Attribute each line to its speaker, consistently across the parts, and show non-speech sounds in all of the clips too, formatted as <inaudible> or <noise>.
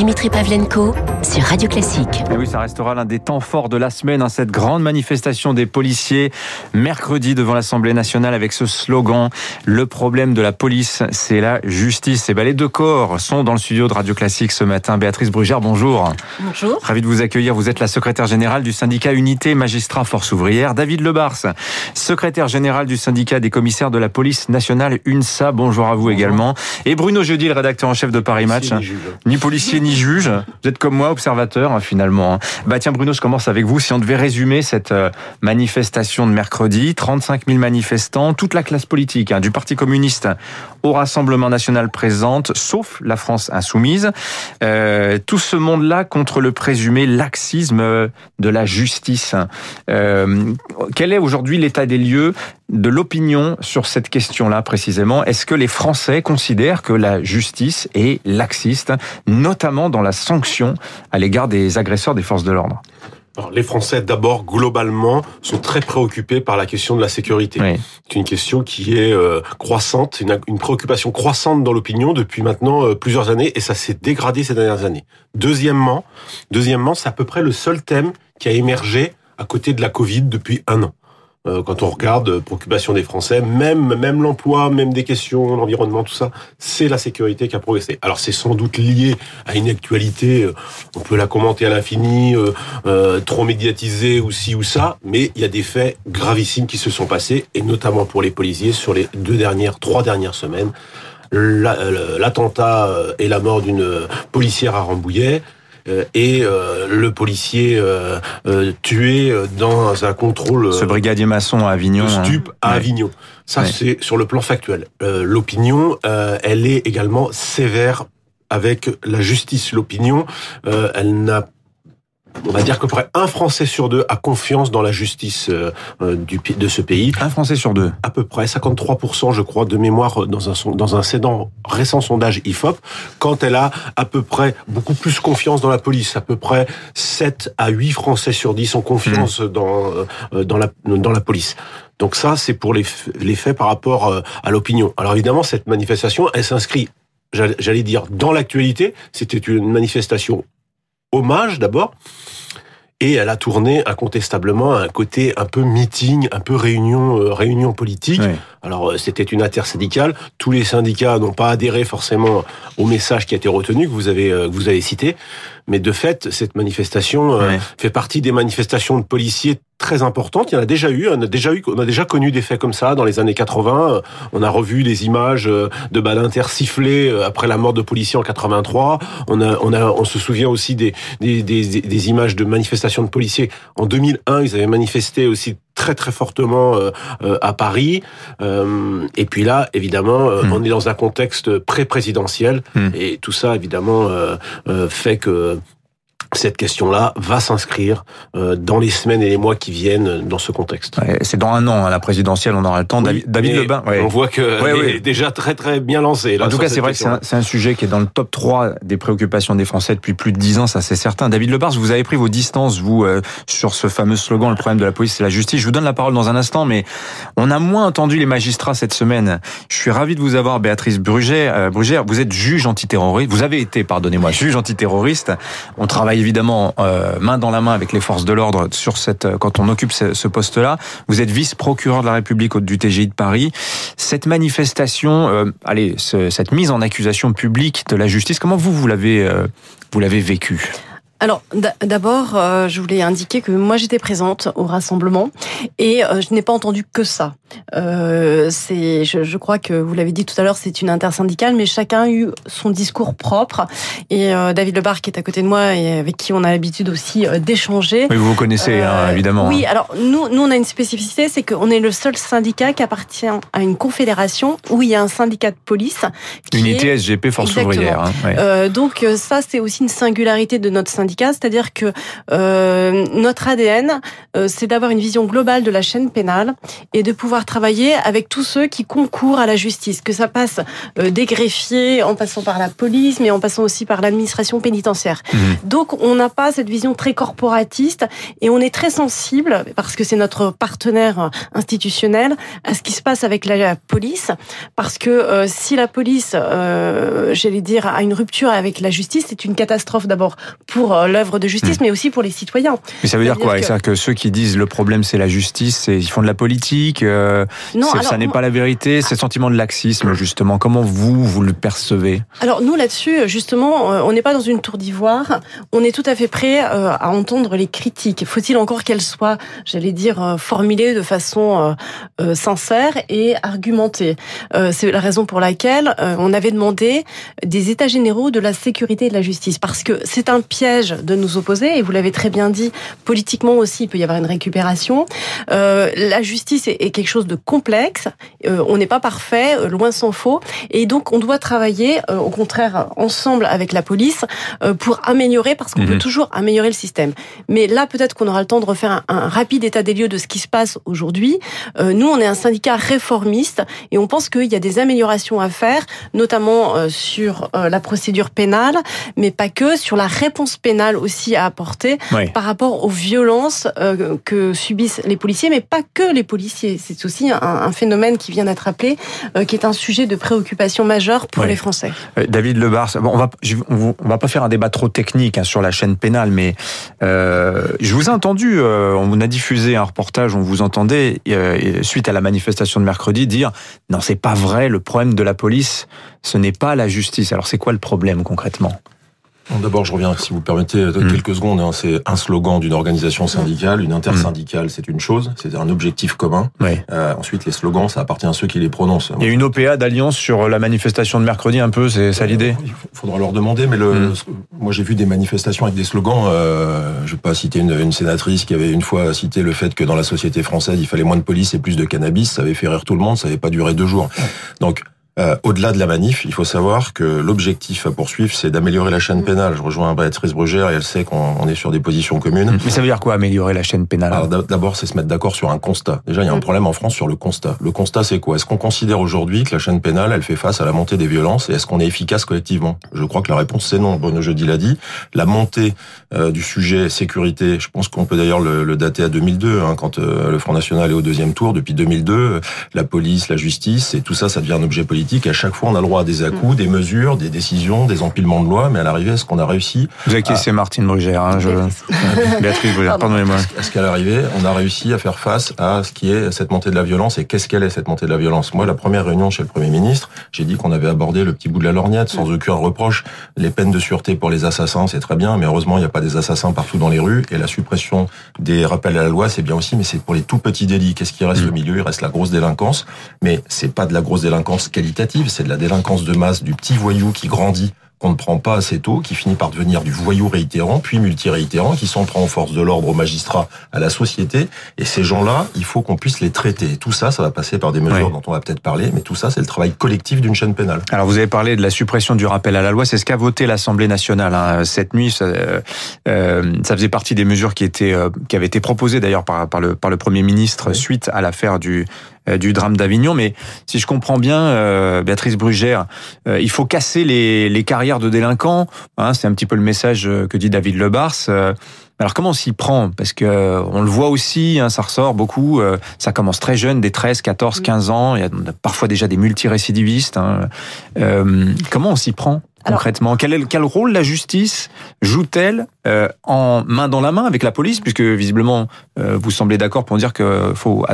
Speaker 1: Dimitri Pavlenko sur Radio Classique.
Speaker 2: Et oui, ça restera l'un des temps forts de la semaine, hein, cette grande manifestation des policiers mercredi devant l'Assemblée nationale avec ce slogan Le problème de la police, c'est la justice. Et ben, les deux corps sont dans le studio de Radio Classique ce matin. Béatrice Brugère, bonjour.
Speaker 3: Bonjour.
Speaker 2: Ravi de vous accueillir. Vous êtes la secrétaire générale du syndicat Unité Magistrat Force Ouvrière. David Lebars, secrétaire général du syndicat des commissaires de la police nationale UNSA. Bonjour à vous également. Et Bruno Jeudi, le rédacteur en chef de Paris Match. Ni policier ni juge. Vous êtes comme moi, observateur hein, finalement. hein. Bah tiens Bruno, je commence avec vous. Si on devait résumer cette euh, manifestation de mercredi, 35 000 manifestants, toute la classe politique, hein, du Parti communiste au Rassemblement national présente, sauf la France insoumise. Euh, tout ce monde-là contre le présumé laxisme euh, de la justice. Quel est aujourd'hui l'état des lieux de l'opinion sur cette question-là précisément Est-ce que les Français considèrent que la justice est laxiste, notamment dans la sanction à l'égard des agresseurs des forces de l'ordre?
Speaker 4: Alors, les Français, d'abord, globalement, sont très préoccupés par la question de la sécurité.
Speaker 2: Oui.
Speaker 4: C'est une question qui est euh, croissante, une, une préoccupation croissante dans l'opinion depuis maintenant euh, plusieurs années, et ça s'est dégradé ces dernières années. Deuxièmement, deuxièmement, c'est à peu près le seul thème qui a émergé à côté de la Covid depuis un an. Euh, quand on regarde euh, préoccupation des Français, même même l'emploi, même des questions, l'environnement, tout ça, c'est la sécurité qui a progressé. Alors c'est sans doute lié à une actualité, euh, on peut la commenter à l'infini, trop médiatisée ou ci ou ça, mais il y a des faits gravissimes qui se sont passés, et notamment pour les policiers sur les deux dernières, trois dernières semaines. La- L'attentat et la mort d'une policière à Rambouillet, et euh, le policier euh, euh, tué euh, dans un contrôle euh,
Speaker 2: Ce brigadier maçon à Avignon.
Speaker 4: de
Speaker 2: hein.
Speaker 4: stup à
Speaker 2: Ouais.
Speaker 4: Avignon. Ça,
Speaker 2: Ouais.
Speaker 4: c'est sur le plan factuel. Euh, L'opinion, euh, elle est également sévère avec la justice. L'opinion, euh, elle n'a on va dire qu'à peu près un Français sur deux a confiance dans la justice euh, euh, du, de ce pays.
Speaker 2: Un Français sur deux.
Speaker 4: À peu près 53%, je crois, de mémoire dans un, dans un sédant- récent sondage IFOP, quand elle a à peu près beaucoup plus confiance dans la police. À peu près 7 à 8 Français sur 10 ont confiance dans, euh, dans, la, dans la police. Donc ça, c'est pour les, les faits par rapport euh, à l'opinion. Alors évidemment, cette manifestation, elle s'inscrit, j'all- j'allais dire, dans l'actualité. C'était une manifestation hommage d'abord. Et elle a tourné incontestablement à un côté un peu meeting, un peu réunion, euh, réunion politique. Alors euh, c'était une intersyndicale. Tous les syndicats n'ont pas adhéré forcément au message qui a été retenu que vous avez euh, que vous avez cité, mais de fait cette manifestation euh,
Speaker 2: Ouais.
Speaker 4: fait partie des manifestations de policiers très importantes. Il y en a déjà eu, on a déjà eu, on a déjà connu des faits comme ça dans les années 80. Euh, On a revu les images de balles sifflées euh, après la mort de policiers en 83. On a, on a, on se souvient aussi des des, des, des images de manifestations de policiers en 2001. Ils avaient manifesté aussi très très fortement euh, euh, à Paris. Euh, et puis là, évidemment,
Speaker 2: Hmm.
Speaker 4: on est dans un contexte pré-présidentiel
Speaker 2: Hmm.
Speaker 4: et tout ça, évidemment, fait que cette question-là va s'inscrire euh, dans les semaines et les mois qui viennent dans ce contexte.
Speaker 2: Ouais, C'est dans un an, hein, la présidentielle, on aura le temps. David,
Speaker 4: Oui,
Speaker 2: David
Speaker 4: mais
Speaker 2: Lebin. ouais.
Speaker 4: On voit que
Speaker 2: Ouais,
Speaker 4: est déjà très très bien lancé. Là,
Speaker 2: En tout cas, c'est vrai que c'est un, sujet qui est dans le top 3 des préoccupations des Français depuis plus de 10 ans, ça c'est certain. David Lebars, vous avez pris vos distances, vous, euh, sur ce fameux slogan, le problème de la police, c'est la justice. Je vous donne la parole dans un instant, mais on a moins entendu les magistrats cette semaine. Je suis ravi de vous avoir, Béatrice Brugère. Euh, Brugère, vous êtes juge antiterroriste. Vous avez été, pardonnez-moi, juge antiterroriste. On travaille évidemment euh, main dans la main avec les forces de l'ordre sur cette, euh, quand on occupe ce, poste-là. Vous êtes vice-procureur de la République du TGI de Paris. Cette manifestation, euh, allez, ce- cette mise en accusation publique de la justice, comment vous vous l'avez euh, vous l'avez
Speaker 3: Alors, d'a- d'abord, euh, je voulais indiquer que moi j'étais présente au rassemblement et euh, je n'ai pas entendu que ça. Euh, c'est, je, je crois que vous l'avez dit tout à l'heure, c'est une intersyndicale, mais chacun a eu son discours propre. Et euh, David Lebar, qui est à côté de moi et avec qui on a l'habitude aussi euh, d'échanger.
Speaker 2: Oui, vous vous connaissez, hein, évidemment.
Speaker 3: Oui,
Speaker 2: hein.
Speaker 3: alors nous, nous on a une spécificité, c'est qu'on est le seul syndicat qui appartient à une confédération où il y a un syndicat de police.
Speaker 2: Unité
Speaker 3: est-
Speaker 2: SGP Force
Speaker 3: Exactement.
Speaker 2: ouvrière. hein, ouais.
Speaker 3: Euh, donc ça, c'est aussi une singularité de notre syndicat syndicat, c'est-à-dire que euh, notre ADN, euh, c'est d'avoir une vision globale de la chaîne pénale et de pouvoir travailler avec tous ceux qui concourent à la justice, que ça passe euh, des greffiers, en passant par la police, mais en passant aussi par l'administration pénitentiaire. Mmh. Donc, on n'a pas cette vision très corporatiste et on est très sensible, parce que c'est notre partenaire institutionnel, à ce qui se passe avec la police, parce que euh, si la police, euh, j'allais dire, a une rupture avec la justice, c'est une catastrophe d'abord pour euh, l'œuvre de justice, mmh. mais aussi pour les citoyens.
Speaker 2: Mais ça veut dire quoi? Que... que ceux qui disent le problème c'est la justice, ils font de la politique, euh, non, ça n'est pas la vérité, c'est le sentiment de laxisme justement. Comment vous, vous le percevez?
Speaker 3: Alors nous là-dessus, justement, on n'est pas dans une tour d'ivoire, on est tout à fait prêt à entendre les critiques. Faut-il encore qu'elles soient, j'allais dire, formulées de façon sincère et argumentée? C'est la raison pour laquelle on avait demandé des états généraux de la sécurité et de la justice, parce que c'est un piège de nous opposer, et vous l'avez très bien dit, politiquement aussi, il peut y avoir une récupération. Euh, la justice est, est, quelque chose de complexe, euh, on n'est pas parfait, euh, loin s'en faut, et donc on doit travailler, euh, au contraire, ensemble avec la police, pour améliorer, parce qu'on mmh. peut toujours améliorer le système. Mais là, peut-être qu'on aura le temps de refaire un, un, rapide état des lieux de ce qui se passe aujourd'hui. nous, on est un syndicat réformiste, et on pense qu'il y a des améliorations à faire, notamment sur la procédure pénale, mais pas que, sur la réponse pénale aussi à apporter oui. par rapport aux violences euh, que subissent les policiers, mais pas que les policiers. C'est aussi un, un, phénomène qui vient d'être appelé, euh, qui est un sujet de préoccupation majeure pour oui. les Français.
Speaker 2: Euh, David Lebars, bon, on va on va pas faire un débat trop technique hein, sur la chaîne pénale, mais euh, je vous ai entendu, on a diffusé un reportage, on vous entendait suite à la manifestation de mercredi dire non c'est pas vrai, le problème de la police, ce n'est pas la justice. Alors c'est quoi le problème concrètement?
Speaker 5: D'abord, je reviens, si vous permettez, mmh. quelques secondes. Hein, c'est un slogan d'une organisation syndicale, une intersyndicale, c'est une chose, c'est un objectif commun.
Speaker 2: Oui.
Speaker 5: Euh, ensuite, les slogans, ça appartient à ceux qui les prononcent.
Speaker 2: Il y a une OPA d'alliance sur la manifestation de mercredi, un peu, c'est ça l'idée
Speaker 5: Il faudra leur demander, mais le, mmh. moi j'ai vu des manifestations avec des slogans. Euh, je vais pas citer une, une, sénatrice qui avait une fois cité le fait que dans la société française, il fallait moins de police et plus de cannabis. Ça avait fait rire tout le monde, ça avait pas duré deux jours. Donc euh, Au-delà de la manif, il faut savoir que l'objectif à poursuivre, c'est d'améliorer la chaîne pénale. Je rejoins Béatrice Brugère et elle sait qu'on est sur des positions communes.
Speaker 2: Mais ça veut dire quoi, améliorer la chaîne pénale
Speaker 5: Alors d'abord, c'est se mettre d'accord sur un constat. Déjà, il y a un problème en France sur le constat. Le constat, c'est quoi? Est-ce qu'on considère aujourd'hui que la chaîne pénale, elle fait face à la montée des violences et est-ce qu'on est efficace collectivement? Je crois que la réponse, c'est non. Bruno Jeudi l'a dit. La montée euh, du sujet sécurité, je pense qu'on peut d'ailleurs le, le, dater à 2002, hein, quand euh, le Front National est au deuxième tour. Depuis 2002, la police, la justice, et tout ça, ça devient un objet politique. À chaque fois, on a le droit à des à-coups, des mesures, des décisions, des empilements de lois, mais à l'arrivée, est-ce qu'on a réussi
Speaker 2: Vous acquiescez à... Martine Brugère, hein, je... <laughs> Béatrice Brugère, pardonnez-moi.
Speaker 5: Est-ce qu'à l'arrivée, on a réussi à faire face à ce qui est cette montée de la violence et qu'est-ce qu'elle est cette montée de la violence? Moi, la première réunion chez le Premier ministre, j'ai dit qu'on avait abordé le petit bout de la lorgnette sans aucun reproche. Les peines de sûreté pour les assassins, c'est très bien, mais heureusement, il n'y a pas des assassins partout dans les rues et la suppression des rappels à la loi, c'est bien aussi, mais c'est pour les tout petits délits. Qu'est-ce qui reste mmh. au milieu? Il reste la grosse délinquance, mais c'est pas de la grosse délinquance qualitative, c'est de la délinquance de masse du petit voyou qui grandit qu'on ne prend pas assez tôt, qui finit par devenir du voyou réitérant, puis multiréitérant, qui s'en prend aux forces de l'ordre, aux magistrats, à la société. Et ces gens-là, il faut qu'on puisse les traiter. Tout ça, ça va passer par des mesures oui. dont on va peut-être parler, mais tout ça, c'est le travail collectif d'une chaîne pénale.
Speaker 2: Alors, vous avez parlé de la suppression du rappel à la loi. C'est ce qu'a voté l'Assemblée nationale hein. cette nuit. Ça, euh, ça, faisait partie des mesures qui étaient, euh, qui avaient été proposées d'ailleurs par, par, le, par le Premier ministre oui. suite à l'affaire du euh, du drame d'Avignon. Mais si je comprends bien, euh, Béatrice Brugère, euh, il faut casser les, les carrières de délinquants. Hein, c'est un petit peu le message que dit David Lebars. Alors comment on s'y prend? Parce que on le voit aussi, hein, ça ressort beaucoup. ça commence très jeune, des 13, 14, 15 ans. Il y a parfois déjà des multirécidivistes. Hein. Euh, comment on s'y prend concrètement? Quel, est, quel rôle la justice joue-t-elle euh, en main dans la main avec la police Puisque visiblement, euh, vous semblez d'accord pour dire qu'il faut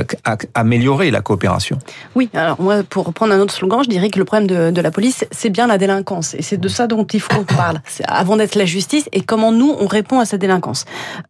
Speaker 2: améliorer la coopération.
Speaker 3: Oui, alors moi, pour reprendre un autre slogan, je dirais que le problème de, la police, c'est bien la délinquance. Et c'est de ça dont il faut qu'on parle. Avant d'être la justice et comment nous, on répond à cette délinquance.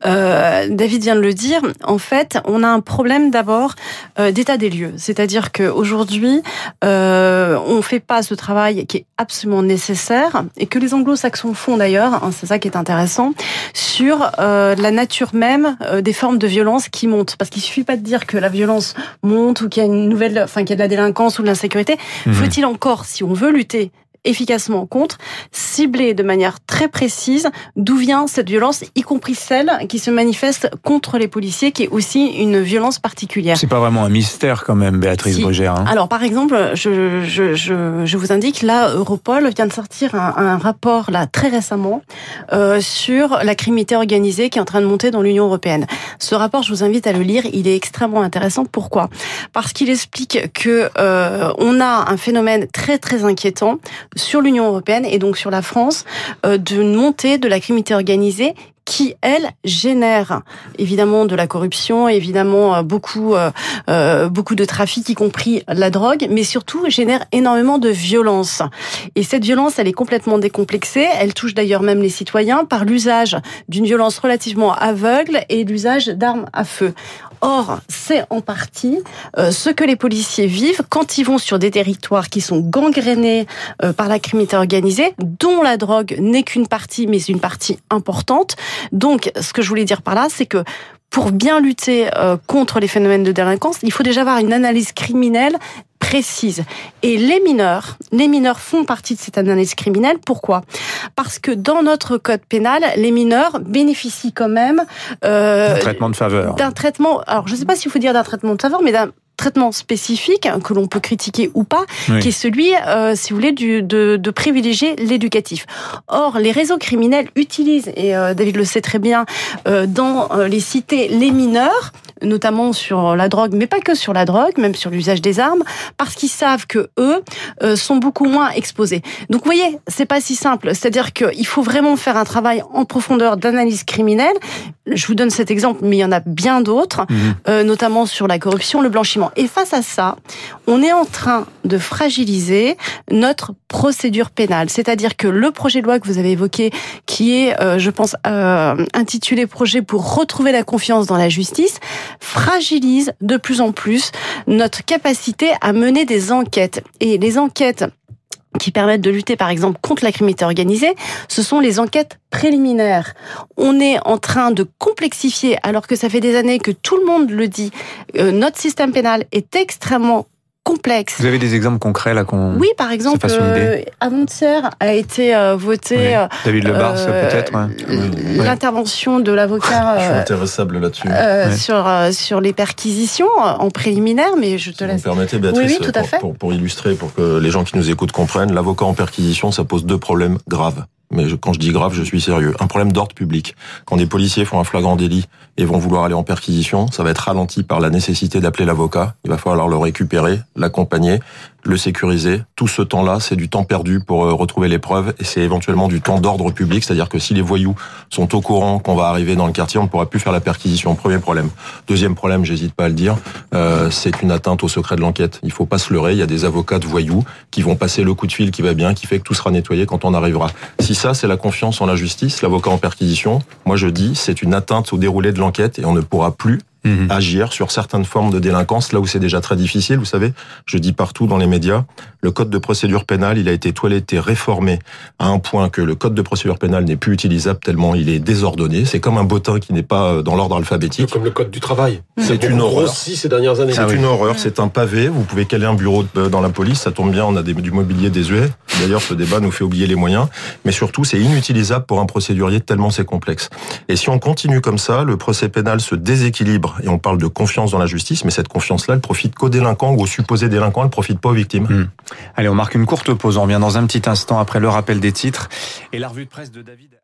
Speaker 3: Euh, David vient de le dire, en fait, on a un problème d'abord d'état des lieux. C'est-à-dire qu'aujourd'hui, on ne fait pas ce travail qui est absolument nécessaire et que les anglo-saxons font d'ailleurs, hein, c'est ça qui est intéressant, sur euh, la nature même euh, des formes de violence qui montent. Parce qu'il suffit pas de dire que la violence monte ou qu'il y a une nouvelle, enfin qu'il y a de la délinquance ou de l'insécurité. Mmh. Faut-il encore, si on veut lutter efficacement contre, cibler de manière très précise d'où vient cette violence, y compris celle qui se manifeste contre les policiers, qui est aussi une violence particulière.
Speaker 2: C'est pas vraiment un mystère quand même, Béatrice
Speaker 3: Si.
Speaker 2: Brugère. hein.
Speaker 3: Alors, par exemple, je, je, je, je vous indique, là, Europol vient de sortir un, un rapport, là, très récemment, euh, sur la criminalité organisée qui est en train de monter dans l'Union européenne. Ce rapport, je vous invite à le lire, il est extrêmement intéressant. Pourquoi? Parce qu'il explique que euh, on a un phénomène très, très inquiétant sur l'Union européenne et donc sur la France, euh, d'une montée de la criminalité organisée qui, elle, génère évidemment de la corruption, évidemment euh, beaucoup, euh, euh, beaucoup de trafic, y compris la drogue, mais surtout génère énormément de violence. Et cette violence, elle est complètement décomplexée. Elle touche d'ailleurs même les citoyens par l'usage d'une violence relativement aveugle et l'usage d'armes à feu. Or, c'est en partie euh, ce que les policiers vivent quand ils vont sur des territoires qui sont gangrénés euh, par la criminalité organisée, dont la drogue n'est qu'une partie, mais une partie importante. Donc, ce que je voulais dire par là, c'est que pour bien lutter euh, contre les phénomènes de délinquance, il faut déjà avoir une analyse criminelle précise. Et les mineurs, les mineurs font partie de cette analyse criminelle. Pourquoi? Parce que dans notre code pénal, les mineurs bénéficient quand même euh,
Speaker 2: Un traitement de faveur.
Speaker 3: d'un traitement. Alors, je ne sais pas s'il faut dire d'un traitement de faveur, mais d'un traitement spécifique hein, que l'on peut critiquer ou pas,
Speaker 2: Oui.
Speaker 3: qui est celui, euh, si vous voulez, du, de, de privilégier l'éducatif. Or, les réseaux criminels utilisent, et euh, David le sait très bien, euh, dans les cités, les mineurs, notamment sur la drogue, mais pas que sur la drogue, même sur l'usage des armes, parce qu'ils savent que eux euh, sont beaucoup moins exposés. Donc, vous voyez, c'est pas si simple. C'est-à-dire qu'il faut vraiment faire un travail en profondeur d'analyse criminelle. Je vous donne cet exemple, mais il y en a bien d'autres,
Speaker 2: Mhm.
Speaker 3: euh, notamment sur la corruption, le blanchiment. Et face à ça, on est en train de fragiliser notre procédure pénale. C'est-à-dire que le projet de loi que vous avez évoqué, qui est, euh, je pense, euh, intitulé Projet pour retrouver la confiance dans la justice, fragilise de plus en plus notre capacité à mener des enquêtes. Et les enquêtes qui permettent de lutter par exemple contre la criminalité organisée, ce sont les enquêtes préliminaires. On est en train de complexifier, alors que ça fait des années que tout le monde le dit, euh, notre système pénal est extrêmement complexe.
Speaker 2: Vous avez des exemples concrets là qu'on.
Speaker 3: Oui, par exemple,
Speaker 2: fasse une
Speaker 3: euh, avant-hier a été euh, voté
Speaker 2: Oui.
Speaker 3: euh,
Speaker 2: David Lebars,
Speaker 3: euh,
Speaker 2: peut-être. ouais.
Speaker 5: Oui.
Speaker 3: l'intervention de l'avocat
Speaker 5: Je suis
Speaker 3: euh,
Speaker 5: intéressable là-dessus.
Speaker 3: euh,
Speaker 2: Ouais.
Speaker 3: sur euh, sur les perquisitions euh, en préliminaire, mais je te
Speaker 5: Si vous me
Speaker 3: laisse.
Speaker 5: permettez, Béatrice,
Speaker 3: Oui, oui, tout à
Speaker 5: pour,
Speaker 3: fait.
Speaker 5: Pour, pour illustrer, pour que les gens qui nous écoutent comprennent, l'avocat en perquisition, ça pose deux problèmes graves. Mais quand je dis grave, je suis sérieux. Un problème d'ordre public. Quand des policiers font un flagrant délit et vont vouloir aller en perquisition, ça va être ralenti par la nécessité d'appeler l'avocat. Il va falloir le récupérer, l'accompagner, le sécuriser. Tout ce temps-là, c'est du temps perdu pour euh, retrouver les preuves et c'est éventuellement du temps d'ordre public. C'est-à-dire que si les voyous sont au courant qu'on va arriver dans le quartier, on ne pourra plus faire la perquisition. Premier problème. Deuxième problème, j'hésite pas à le dire, euh, c'est une atteinte au secret de l'enquête. Il faut pas se leurrer. Il y a des avocats de voyous qui vont passer le coup de fil qui va bien, qui fait que tout sera nettoyé quand on arrivera. Si ça, c'est la confiance en la justice, l'avocat en perquisition, moi je dis, c'est une atteinte au déroulé de l'enquête et on ne pourra plus
Speaker 2: Mhm.
Speaker 5: agir sur certaines formes de délinquance, là où c'est déjà très difficile. Vous savez, je dis partout dans les médias, le code de procédure pénale, il a été toiletté, réformé à un point que le code de procédure pénale n'est plus utilisable tellement il est désordonné. C'est comme un bottin qui n'est pas euh, dans l'ordre
Speaker 4: C'est
Speaker 5: alphabétique.
Speaker 4: comme le code du travail.
Speaker 5: C'est une horreur.
Speaker 4: ces dernières années.
Speaker 5: C'est
Speaker 2: Ah oui.
Speaker 5: une horreur, c'est un pavé. Vous pouvez caler un bureau de- dans la police, ça tombe bien, on a des- du mobilier désuet. D'ailleurs, ce débat nous fait oublier les moyens. Mais surtout, c'est inutilisable pour un procédurier tellement c'est complexe. Et si on continue comme ça, le procès pénal se déséquilibre et on parle de confiance dans la justice, mais cette confiance-là, elle profite qu'aux délinquants ou aux supposés délinquants, elle profite pas aux victimes.
Speaker 2: Allez, on marque une courte pause. On revient dans un petit instant après le rappel des titres et la revue de presse de David.